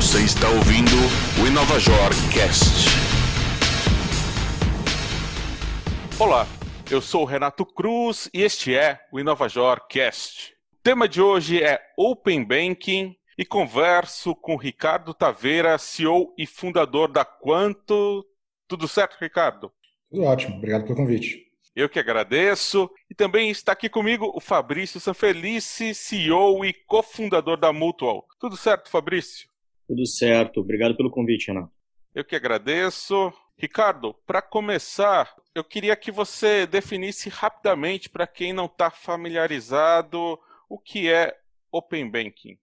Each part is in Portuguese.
Você está ouvindo o Inovajor Cast. Olá, eu sou o Renato Cruz e este é o Inovajor Cast. O tema de hoje é Open Banking e converso com Ricardo Taveira, CEO e fundador da Quanto. Tudo certo, Ricardo? Tudo ótimo, obrigado pelo convite. Eu que agradeço. E também está aqui comigo o Fabrício Sanfelice, CEO e cofundador da Mutual. Tudo certo, Fabrício? Tudo certo. Obrigado pelo convite, Renato. Eu que agradeço. Ricardo, para começar, eu queria que você definisse rapidamente para quem não está familiarizado o que é Open Banking.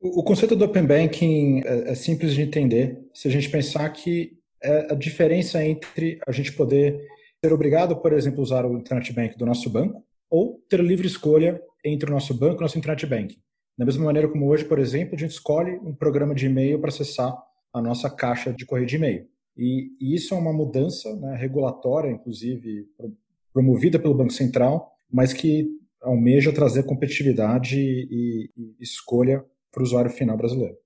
O conceito do Open Banking é, é simples de entender. Se a gente pensar que é a diferença entre a gente poder ser obrigado, por exemplo, a usar o Internet Bank do nosso banco ou ter livre escolha entre o nosso banco e o nosso Internet Bank. Da mesma maneira como hoje, por exemplo, a gente escolhe um programa de e-mail para acessar a nossa caixa de correio de e-mail. E, isso é uma mudança né, regulatória, inclusive promovida pelo Banco Central, mas que almeja trazer competitividade e, e escolha para o usuário final brasileiro.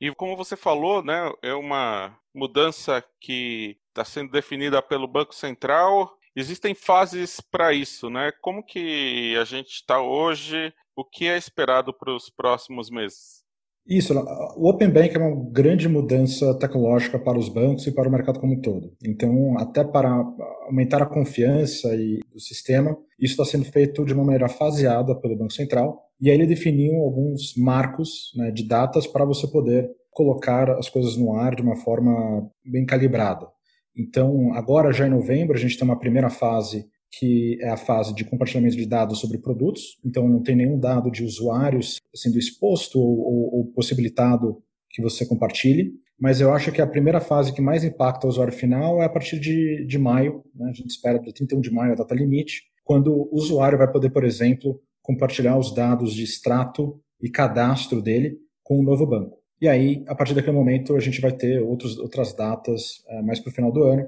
E como você falou, né, é uma mudança que está sendo definida pelo Banco Central. Existem fases para isso, né? Como que a gente está hoje? O que é esperado para os próximos meses? Isso, o Open Bank é uma grande mudança tecnológica para os bancos e para o mercado como um todo. Então, até para aumentar a confiança e, do sistema, isso está sendo feito de uma maneira faseada pelo Banco Central. E aí ele definiu alguns marcos né, de datas para você poder colocar as coisas no ar de uma forma bem calibrada. Então, agora, já em novembro, a gente tem uma primeira fase que é a fase de compartilhamento de dados sobre produtos. Então, não tem nenhum dado de usuários sendo exposto ou, ou, ou possibilitado que você compartilhe. Mas eu acho que a primeira fase que mais impacta o usuário final é a partir de, de maio. Né? A gente espera para 31 de maio a data limite, quando o usuário vai poder, por exemplo, compartilhar os dados de extrato e cadastro dele com o novo banco. E aí, a partir daquele momento, a gente vai ter outros, outras datas é, mais para o final do ano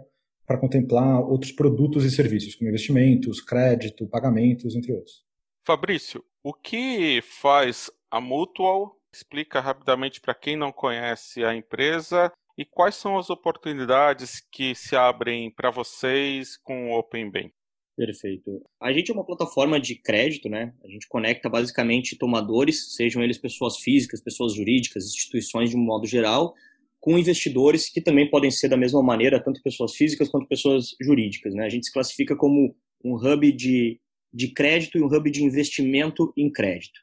para contemplar outros produtos e serviços, como investimentos, crédito, pagamentos, entre outros. Fabrício, o que faz a Mutual? Explica rapidamente para quem não conhece a empresa e quais são as oportunidades que se abrem para vocês com o Open Bank. Perfeito. A gente é uma plataforma de crédito, né? A gente conecta basicamente tomadores, sejam eles pessoas físicas, pessoas jurídicas, instituições de um modo geral, com investidores que também podem ser da mesma maneira, tanto pessoas físicas quanto pessoas jurídicas, né? A gente se classifica como um hub de, de crédito e um hub de investimento em crédito.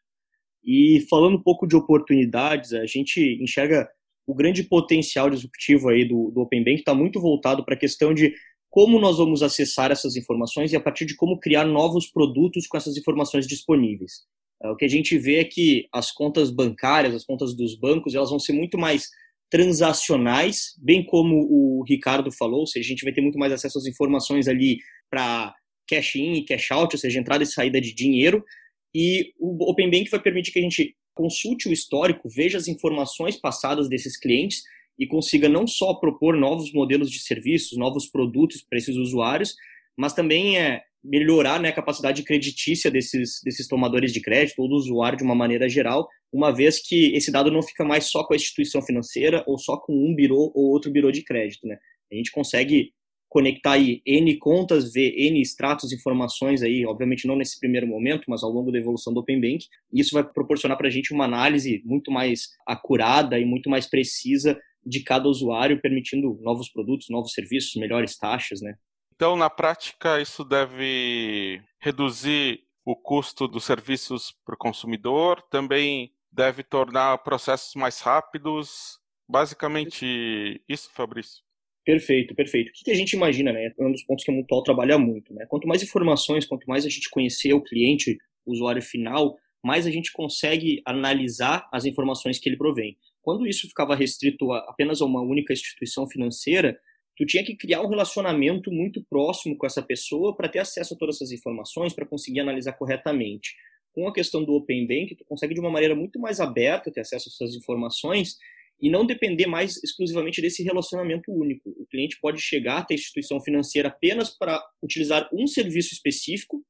E falando um pouco de oportunidades, a gente enxerga o grande potencial disruptivo aí do, do Open Bank está muito voltado para a questão de como nós vamos acessar essas informações e a partir de como criar novos produtos com essas informações disponíveis. É, o que a gente vê é que as contas bancárias, as contas dos bancos, elas vão ser muito mais transacionais, bem como o Ricardo falou, ou seja, a gente vai ter muito mais acesso às informações ali para cash in e cash out, ou seja, entrada e saída de dinheiro, e o Open Bank vai permitir que a gente consulte o histórico, veja as informações passadas desses clientes e consiga não só propor novos modelos de serviços, novos produtos para esses usuários, mas também é melhorar né, a capacidade creditícia desses, desses tomadores de crédito ou do usuário de uma maneira geral, uma vez que esse dado não fica mais só com a instituição financeira ou só com um birô ou outro birô de crédito. Né? A gente consegue conectar aí N contas, ver N extratos, informações aí, obviamente não nesse primeiro momento, mas ao longo da evolução do Open Bank. Isso vai proporcionar para a gente uma análise muito mais acurada e muito mais precisa de cada usuário, permitindo novos produtos, novos serviços, melhores taxas, né? Então, na prática, isso deve reduzir o custo dos serviços para o consumidor, também deve tornar processos mais rápidos. Basicamente, isso, Fabrício. Perfeito, perfeito. O que a gente imagina, né? É um dos pontos que a Mutual trabalha muito, né? Quanto mais informações, quanto mais a gente conhecer o cliente, o usuário final, mais a gente consegue analisar as informações que ele provém. Quando isso ficava restrito a apenas a uma única instituição financeira, tu tinha que criar um relacionamento muito próximo com essa pessoa para ter acesso a todas essas informações, para conseguir analisar corretamente. Com a questão do Open Bank, tu consegue de uma maneira muito mais aberta ter acesso a essas informações e não depender mais exclusivamente desse relacionamento único. O cliente pode chegar até a instituição financeira apenas para utilizar um serviço específico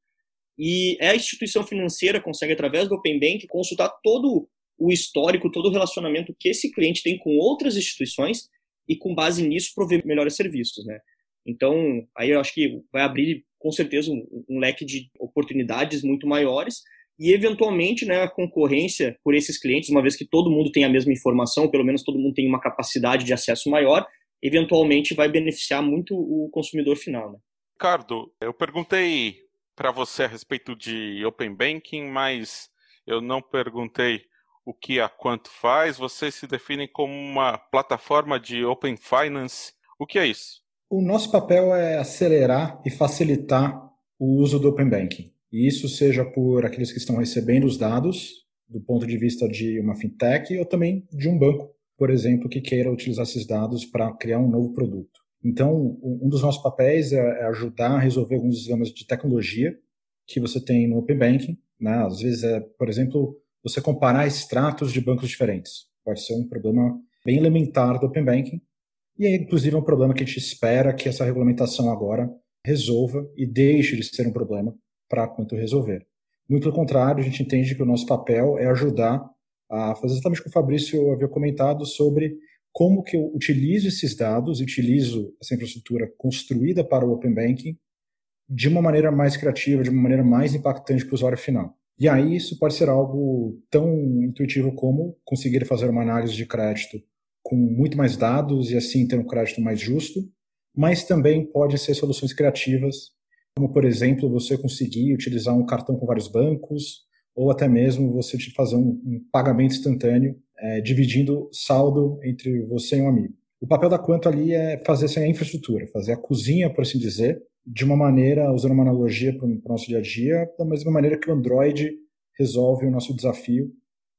e a instituição financeira consegue, através do Open Bank, consultar todo o histórico, todo o relacionamento que esse cliente tem com outras instituições e com base nisso prover melhores serviços, né? Então, aí eu acho que vai abrir com certeza um, um leque de oportunidades muito maiores e eventualmente, né, a concorrência por esses clientes, uma vez que todo mundo tem a mesma informação, pelo menos todo mundo tem uma capacidade de acesso maior, eventualmente vai beneficiar muito o consumidor final, né? Ricardo, eu perguntei para você a respeito de Open Banking, mas eu não perguntei o que a Quanto faz. Vocês se definem como uma plataforma de Open Finance. O que é isso? O nosso papel é acelerar e facilitar o uso do Open Banking. E isso seja por aqueles que estão recebendo os dados, do ponto de vista de uma fintech, ou também de um banco, por exemplo, que queira utilizar esses dados para criar um novo produto. Então, um dos nossos papéis é ajudar a resolver alguns dilemas de tecnologia que você tem no Open Banking. Né? Às vezes é, por exemplo, você comparar extratos de bancos diferentes. Pode ser um problema bem elementar do Open Banking. E é, inclusive, um problema que a gente espera que essa regulamentação agora resolva e deixe de ser um problema para quanto resolver. Muito pelo contrário, a gente entende que o nosso papel é ajudar a fazer exatamente o que o Fabrício havia comentado sobre como que eu utilizo esses dados, utilizo essa infraestrutura construída para o Open Banking de uma maneira mais criativa, de uma maneira mais impactante para o usuário final. E aí isso pode ser algo tão intuitivo como conseguir fazer uma análise de crédito com muito mais dados e assim ter um crédito mais justo, mas também pode ser soluções criativas, como por exemplo você conseguir utilizar um cartão com vários bancos ou até mesmo você fazer um, um pagamento instantâneo é, dividindo saldo entre você e um amigo. O papel da Quanto ali é fazer essa infraestrutura, fazer a cozinha, por assim dizer, de uma maneira, usando uma analogia para o nosso dia a dia, da mesma maneira que o Android resolve o nosso desafio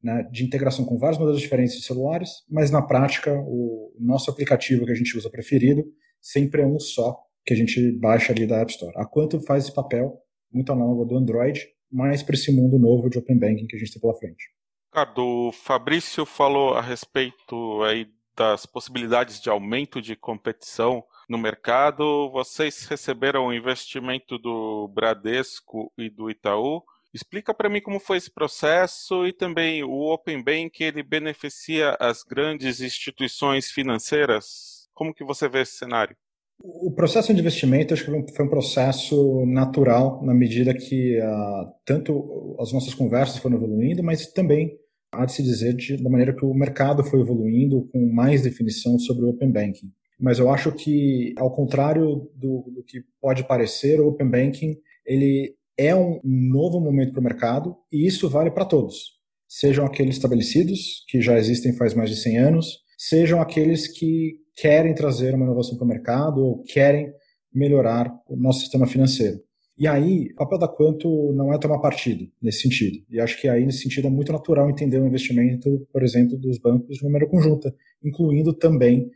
né, de integração com vários modelos diferentes de celulares, mas na prática o nosso aplicativo que a gente usa preferido sempre é um só que a gente baixa ali da App Store. A Quanto faz esse papel muito análogo do Android, mas para esse mundo novo de Open Banking que a gente tem pela frente. Ricardo, o Fabrício falou a respeito aí das possibilidades de aumento de competição no mercado. Vocês receberam o investimento do Bradesco e do Itaú. Explica para mim como foi esse processo e também o Open Bank ele beneficia as grandes instituições financeiras. Como que você vê esse cenário? O processo de investimento acho que foi um processo natural na medida que uh, tanto as nossas conversas foram evoluindo, mas também há de se dizer de, da maneira que o mercado foi evoluindo com mais definição sobre o Open Banking. Mas eu acho que, ao contrário do, do que pode parecer, o Open Banking ele é um novo momento para o mercado e isso vale para todos. Sejam aqueles estabelecidos, que já existem faz mais de 100 anos, sejam aqueles que querem trazer uma inovação para o mercado ou querem melhorar o nosso sistema financeiro. E aí, o papel da Quanto não é tomar partido nesse sentido. E acho que aí, nesse sentido, é muito natural entender o investimento, por exemplo, dos bancos de maneira conjunta, incluindo também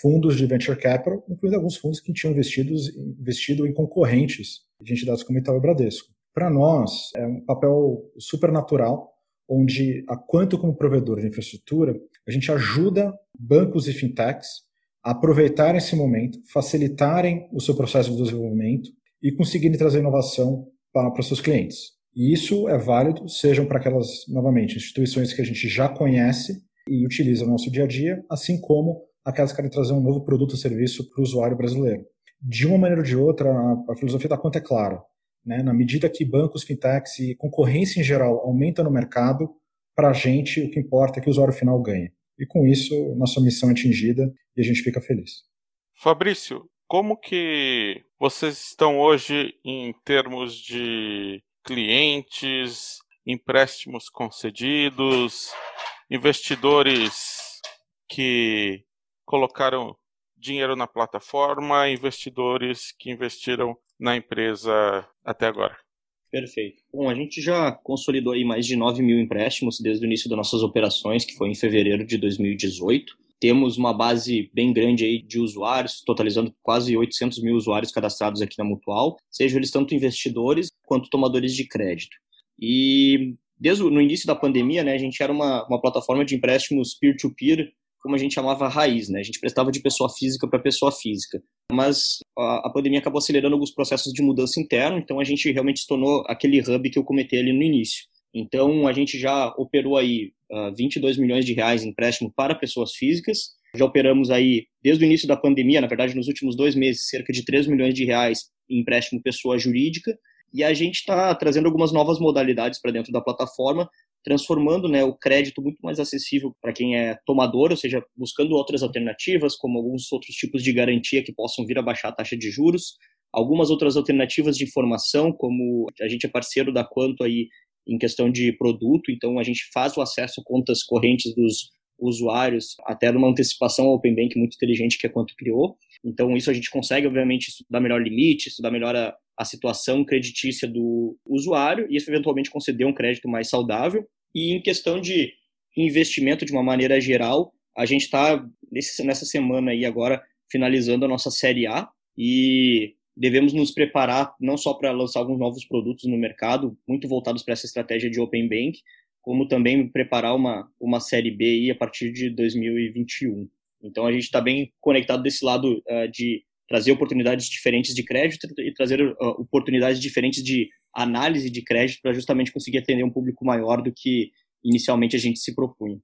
fundos de venture capital, incluindo alguns fundos que tinham investidos, investido em concorrentes de entidades como Itaú e Bradesco. Para nós, é um papel super natural, onde a Quanto, como provedor de infraestrutura, a gente ajuda bancos e fintechs aproveitarem esse momento, facilitarem o seu processo de desenvolvimento e conseguirem trazer inovação para, para seus clientes. E isso é válido, sejam para aquelas, novamente, instituições que a gente já conhece e utiliza no nosso dia a dia, assim como aquelas que querem trazer um novo produto ou serviço para o usuário brasileiro. De uma maneira ou de outra, a filosofia da conta é clara. Né? Na medida que bancos, fintechs e concorrência em geral aumenta no mercado, para a gente o que importa é que o usuário final ganhe. E com isso, nossa missão é atingida e a gente fica feliz. Fabrício, como que vocês estão hoje em termos de clientes, empréstimos concedidos, investidores que colocaram dinheiro na plataforma, investidores que investiram na empresa até agora? Perfeito. Bom, a gente já consolidou aí mais de 9 mil empréstimos desde o início das nossas operações, que foi em fevereiro de 2018. Temos uma base bem grande aí de usuários, totalizando quase 800 mil usuários cadastrados aqui na Mutual, sejam eles tanto investidores quanto tomadores de crédito. E desde o no início da pandemia, né, a gente era uma, uma plataforma de empréstimos peer-to-peer -peer, como a gente chamava raiz, né? A gente prestava de pessoa física para pessoa física. Mas a, pandemia acabou acelerando alguns processos de mudança interna, então a gente realmente se tornou aquele hub que eu comentei ali no início. Então, a gente já operou aí uh, ah, 22 milhões de reais em empréstimo para pessoas físicas. Já operamos aí, desde o início da pandemia, na verdade, nos últimos dois meses, cerca de 3 milhões de reais em empréstimo pessoa jurídica. E a gente está trazendo algumas novas modalidades para dentro da plataforma, transformando né, o crédito muito mais acessível para quem é tomador, ou seja, buscando outras alternativas, como alguns outros tipos de garantia que possam vir a baixar a taxa de juros, algumas outras alternativas de informação, como a gente é parceiro da Quanto aí em questão de produto, então a gente faz o acesso a contas correntes dos usuários, até numa antecipação Open Bank muito inteligente que a Quanto criou. Então isso a gente consegue, obviamente, estudar melhor limite, estudar melhor a, a situação creditícia do usuário e isso eventualmente conceder um crédito mais saudável. E em questão de investimento de uma maneira geral, a gente está nessa semana aí agora finalizando a nossa série A e devemos nos preparar não só para lançar alguns novos produtos no mercado, muito voltados para essa estratégia de Open Bank, como também preparar uma, uma série B aí a partir de 2021. Então a gente está bem conectado desse lado uh, de trazer oportunidades diferentes de crédito e trazer uh, oportunidades diferentes de análise de crédito para justamente conseguir atender um público maior do que inicialmente a gente se propunha.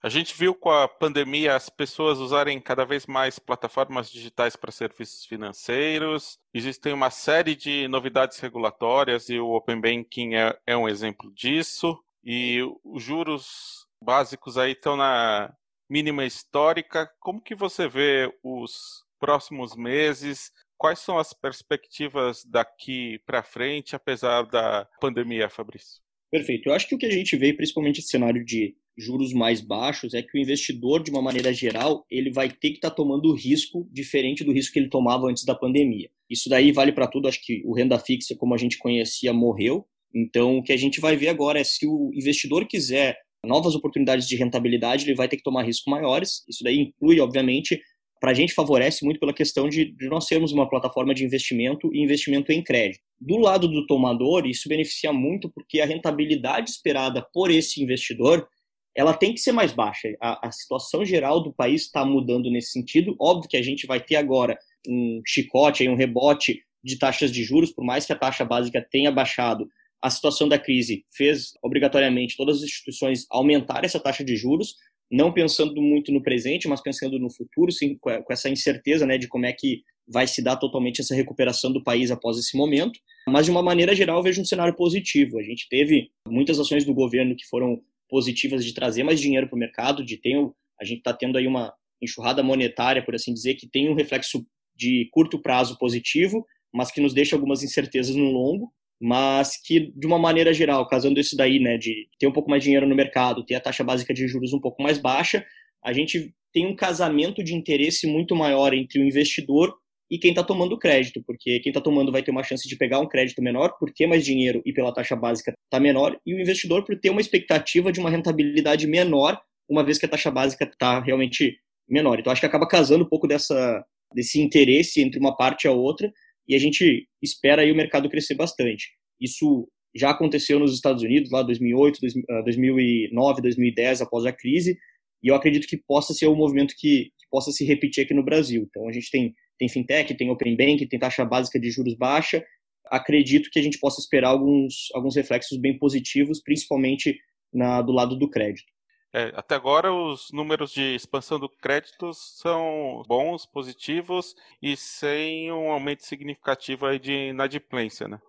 A gente viu com a pandemia as pessoas usarem cada vez mais plataformas digitais para serviços financeiros. Existem uma série de novidades regulatórias e o Open Banking é, é um exemplo disso. E os juros básicos aí estão na mínima histórica. Como que você vê os próximos meses? Quais são as perspectivas daqui para frente, apesar da pandemia, Fabrício? Perfeito. Eu acho que o que a gente vê, principalmente esse cenário de juros mais baixos, é que o investidor, de uma maneira geral, ele vai ter que estar tá tomando risco diferente do risco que ele tomava antes da pandemia. Isso daí vale para tudo. Acho que o renda fixa, como a gente conhecia, morreu. Então, o que a gente vai ver agora é se o investidor quiser novas oportunidades de rentabilidade, ele vai ter que tomar riscos maiores. Isso daí inclui, obviamente, para a gente favorece muito pela questão de, de, nós sermos uma plataforma de investimento e investimento em crédito. Do lado do tomador, isso beneficia muito porque a rentabilidade esperada por esse investidor ela tem que ser mais baixa. A, a situação geral do país está mudando nesse sentido. Óbvio que a gente vai ter agora um chicote, um rebote de taxas de juros, por mais que a taxa básica tenha baixado, a situação da crise fez obrigatoriamente todas as instituições aumentar essa taxa de juros, não pensando muito no presente, mas pensando no futuro, sim, com essa incerteza né, de como é que vai se dar totalmente essa recuperação do país após esse momento. Mas, de uma maneira geral, eu vejo um cenário positivo. A gente teve muitas ações do governo que foram positivas de trazer mais dinheiro para o mercado, de ter, a gente está tendo aí uma enxurrada monetária, por assim dizer, que tem um reflexo de curto prazo positivo, mas que nos deixa algumas incertezas no longo mas que de uma maneira geral, casando isso daí, né, de ter um pouco mais de dinheiro no mercado, ter a taxa básica de juros um pouco mais baixa, a gente tem um casamento de interesse muito maior entre o investidor e quem está tomando crédito, porque quem está tomando vai ter uma chance de pegar um crédito menor por ter mais dinheiro e pela taxa básica está menor, e o investidor por ter uma expectativa de uma rentabilidade menor, uma vez que a taxa básica está realmente menor. Então acho que acaba casando um pouco dessa, desse interesse entre uma parte e a outra, e a gente espera aí o mercado crescer bastante. Isso já aconteceu nos Estados Unidos, lá 2008, 2009, 2010, após a crise, e eu acredito que possa ser um movimento que, que possa se repetir aqui no Brasil. Então, a gente tem, tem fintech, tem open bank, tem taxa básica de juros baixa. Acredito que a gente possa esperar alguns, alguns reflexos bem positivos, principalmente na, do lado do crédito. É, até agora, os números de expansão do crédito são bons, positivos e sem um aumento significativo aí de inadimplência, né?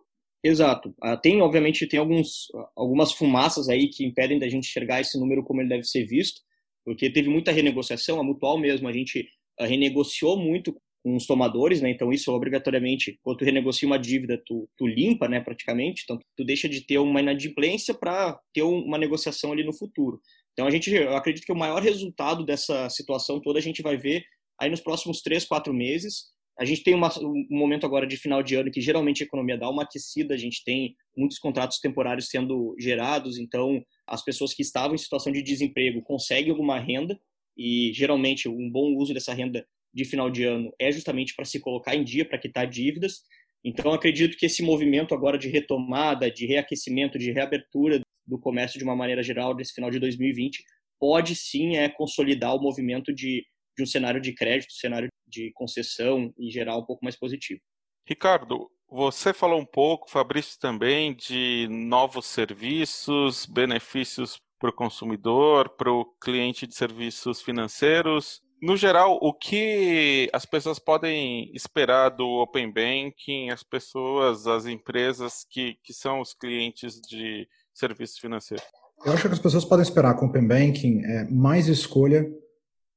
Exato. Ah, tem, obviamente, tem alguns, algumas fumaças aí que impedem da gente enxergar esse número como ele deve ser visto, porque teve muita renegociação, a Mutual mesmo, a gente ah, renegociou muito com os tomadores, né? Então isso obrigatoriamente, quando tu renegocia uma dívida, tu, tu limpa, né, praticamente. Então tu deixa de ter uma inadimplência para ter uma negociação ali no futuro. Então, a gente, eu acredito que o maior resultado dessa situação toda a gente vai ver aí nos próximos três, quatro meses. A gente tem uma, um momento agora de final de ano que geralmente a economia dá uma aquecida, a gente tem muitos contratos temporários sendo gerados, então as pessoas que estavam em situação de desemprego conseguem alguma renda e geralmente um bom uso dessa renda de final de ano é justamente para se colocar em dia, para quitar dívidas. Então, acredito que esse movimento agora de retomada, de reaquecimento, de reabertura do comércio de uma maneira geral nesse final de 2020 pode sim é consolidar o movimento de, de um cenário de crédito, cenário de concessão em geral um pouco mais positivo. Ricardo, Você falou um pouco, Fabrício também, de novos serviços, benefícios para o consumidor, para o cliente de serviços financeiros. No geral, o que as pessoas podem esperar do Open Banking, as pessoas, as empresas que, que são os clientes de serviços financeiros? Eu acho que as pessoas podem esperar com o Open Banking é mais escolha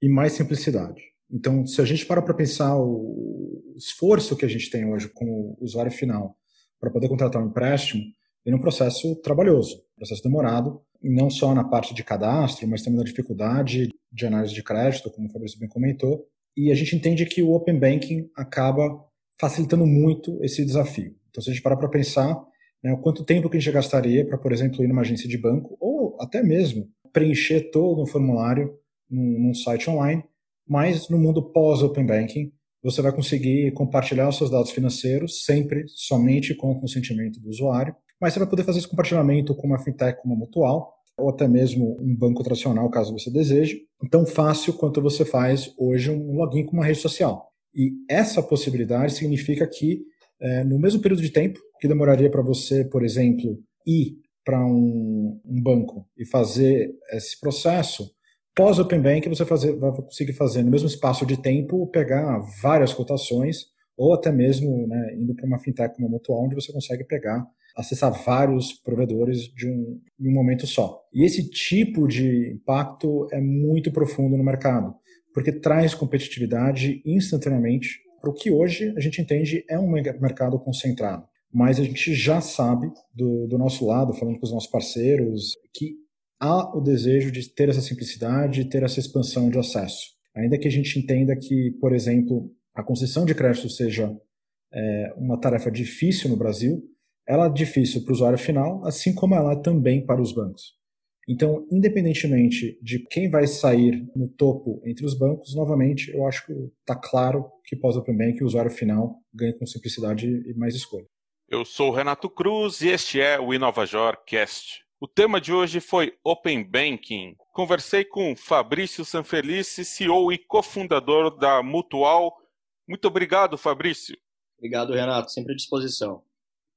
e mais simplicidade. Então, se a gente para para pensar o esforço que a gente tem hoje com o usuário final para poder contratar um empréstimo, ele é um processo trabalhoso, processo demorado, não só na parte de cadastro, mas também na dificuldade de análise de crédito, como o Fabrício bem comentou. E a gente entende que o Open Banking acaba facilitando muito esse desafio. Então, se a gente parar para pensar, né, quanto tempo que a gente gastaria para, por exemplo, ir numa agência de banco, ou até mesmo preencher todo um formulário num, num site online, mas no mundo pós-Open Banking, você vai conseguir compartilhar os seus dados financeiros sempre, somente com o consentimento do usuário, mas você vai poder fazer esse compartilhamento com uma fintech como a Mutual, ou até mesmo um banco tradicional, caso você deseje, tão fácil quanto você faz hoje um login com uma rede social. E essa possibilidade significa que, é, no mesmo período de tempo que demoraria para você, por exemplo, ir para um, um, banco e fazer esse processo, pós Open Bank você fazer, vai conseguir fazer no mesmo espaço de tempo, pegar várias cotações, ou até mesmo né, indo para uma fintech como a Mutual, onde você consegue pegar acessar vários provedores de um, em um momento só. E esse tipo de impacto é muito profundo no mercado, porque traz competitividade instantaneamente para o que hoje a gente entende é um mercado concentrado. Mas a gente já sabe do, do nosso lado, falando com os nossos parceiros, que há o desejo de ter essa simplicidade, ter essa expansão de acesso. Ainda que a gente entenda que, por exemplo, a concessão de crédito seja é, uma tarefa difícil no Brasil, ela é difícil para o usuário final, assim como ela é também para os bancos. Então, independentemente de quem vai sair no topo entre os bancos, novamente, eu acho que está claro que pós-Open Bank o usuário final ganha com simplicidade e mais escolha. Eu sou o Renato Cruz e este é o InovaJor Cast. O tema de hoje foi Open Banking. Conversei com Fabrício Sanfelice, CEO e cofundador da Mutual. Muito obrigado, Fabrício. Obrigado, Renato. Sempre à disposição.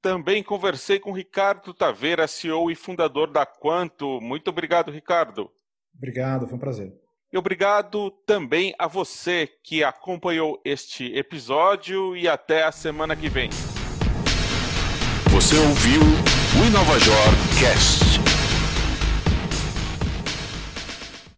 Também conversei com Ricardo Taveira, CEO e fundador da Quanto. Muito obrigado, Ricardo. Obrigado, foi um prazer. E obrigado também a você que acompanhou este episódio e até a semana que vem. Você ouviu o InovaJor Cast.